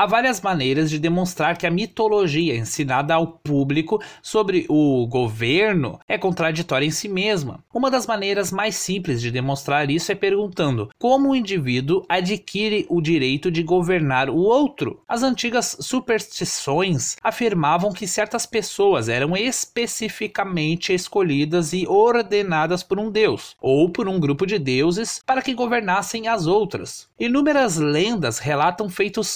Há várias maneiras de demonstrar que a mitologia ensinada ao público sobre o governo é contraditória em si mesma. Uma das maneiras mais simples de demonstrar isso é perguntando como o indivíduo adquire o direito de governar o outro. As antigas superstições afirmavam que certas pessoas eram especificamente escolhidas e ordenadas por um deus ou por um grupo de deuses para que governassem as outras. Inúmeras lendas relatam feitos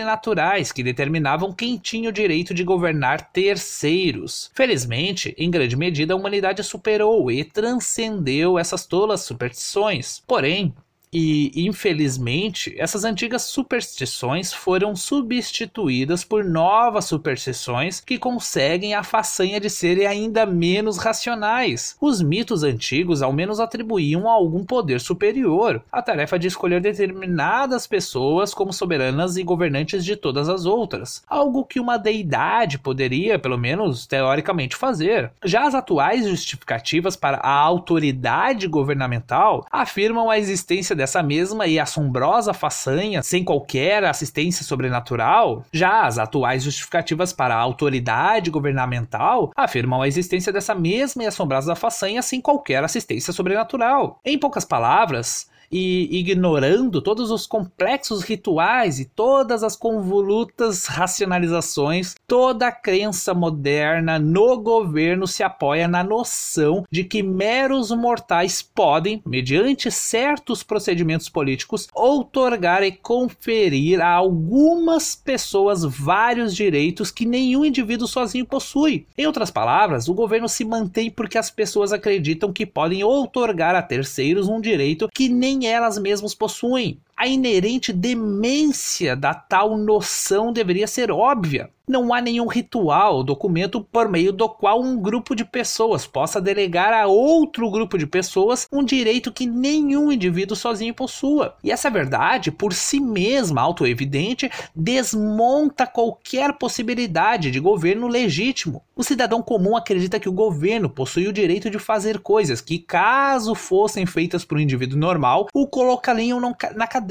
sobrenaturais que determinavam quem tinha o direito de governar terceiros. Felizmente, em grande medida, a humanidade superou e transcendeu essas tolas superstições. Porém, e, infelizmente, essas antigas superstições foram substituídas por novas superstições que conseguem a façanha de serem ainda menos racionais. Os mitos antigos ao menos atribuíam a algum poder superior a tarefa de escolher determinadas pessoas como soberanas e governantes de todas as outras, algo que uma deidade poderia, pelo menos teoricamente, fazer. Já as atuais justificativas para a autoridade governamental afirmam a existência dessa mesma e assombrosa façanha sem qualquer assistência sobrenatural, já as atuais justificativas para a autoridade governamental afirmam a existência dessa mesma e assombrosa façanha sem qualquer assistência sobrenatural. Em poucas palavras, e ignorando todos os complexos rituais e todas as convolutas racionalizações, toda a crença moderna no governo se apoia na noção de que meros mortais podem, mediante certos procedimentos políticos, outorgar e conferir a algumas pessoas vários direitos que nenhum indivíduo sozinho possui. Em outras palavras, o governo se mantém porque as pessoas acreditam que podem outorgar a terceiros um direito que nem elas mesmas possuem. A inerente demência da tal noção deveria ser óbvia não há nenhum ritual, documento por meio do qual um grupo de pessoas possa delegar a outro grupo de pessoas um direito que nenhum indivíduo sozinho possua. E essa verdade, por si mesma autoevidente, desmonta qualquer possibilidade de governo legítimo. O cidadão comum acredita que o governo possui o direito de fazer coisas que, caso fossem feitas por um indivíduo normal, o colocariam na cadeia.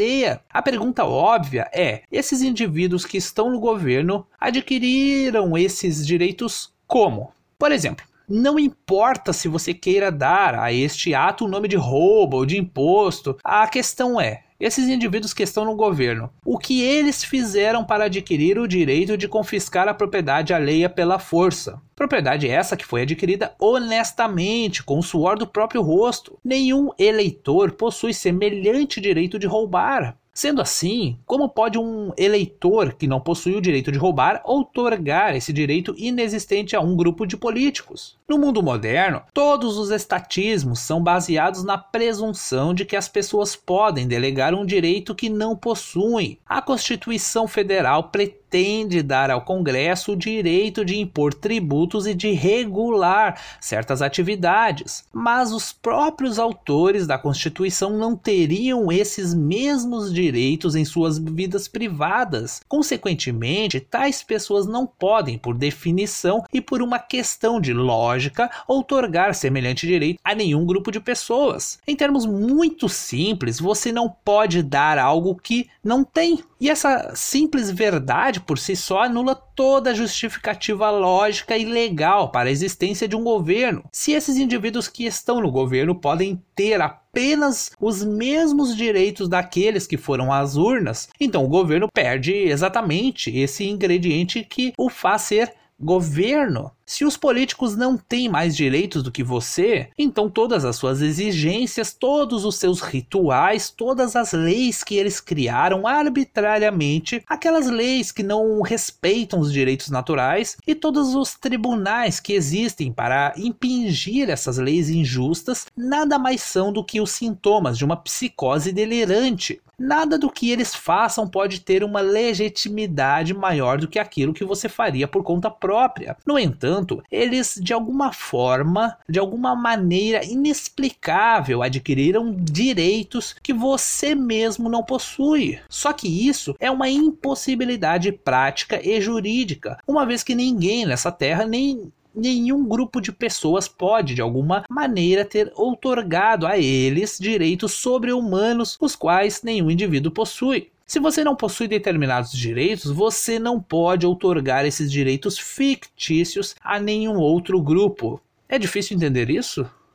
A pergunta óbvia é: esses indivíduos que estão no governo adquiriram esses direitos como? Por exemplo, não importa se você queira dar a este ato o nome de roubo ou de imposto, a questão é: esses indivíduos que estão no governo, o que eles fizeram para adquirir o direito de confiscar a propriedade alheia pela força? Propriedade essa que foi adquirida honestamente, com o suor do próprio rosto. Nenhum eleitor possui semelhante direito de roubar. Sendo assim, como pode um eleitor que não possui o direito de roubar outorgar esse direito inexistente a um grupo de políticos? No mundo moderno, todos os estatismos são baseados na presunção de que as pessoas podem delegar um direito que não possuem. A Constituição Federal pretende pretende dar ao Congresso o direito de impor tributos e de regular certas atividades, mas os próprios autores da Constituição não teriam esses mesmos direitos em suas vidas privadas. Consequentemente, tais pessoas não podem, por definição e por uma questão de lógica, outorgar semelhante direito a nenhum grupo de pessoas. Em termos muito simples, você não pode dar algo que não tem. E essa simples verdade por si só anula toda a justificativa lógica e legal para a existência de um governo. Se esses indivíduos que estão no governo podem ter apenas os mesmos direitos daqueles que foram às urnas, então o governo perde exatamente esse ingrediente que o faz ser governo. Se os políticos não têm mais direitos do que você, então todas as suas exigências, todos os seus rituais, todas as leis que eles criaram arbitrariamente, aquelas leis que não respeitam os direitos naturais e todos os tribunais que existem para impingir essas leis injustas, nada mais são do que os sintomas de uma psicose delirante. Nada do que eles façam pode ter uma legitimidade maior do que aquilo que você faria por conta própria. No entanto, eles de alguma forma, de alguma maneira inexplicável, adquiriram direitos que você mesmo não possui. Só que isso é uma impossibilidade prática e jurídica, uma vez que ninguém nessa terra nem nenhum grupo de pessoas pode, de alguma maneira, ter outorgado a eles direitos sobre-humanos, os quais nenhum indivíduo possui. Se você não possui determinados direitos, você não pode outorgar esses direitos fictícios a nenhum outro grupo. É difícil entender isso?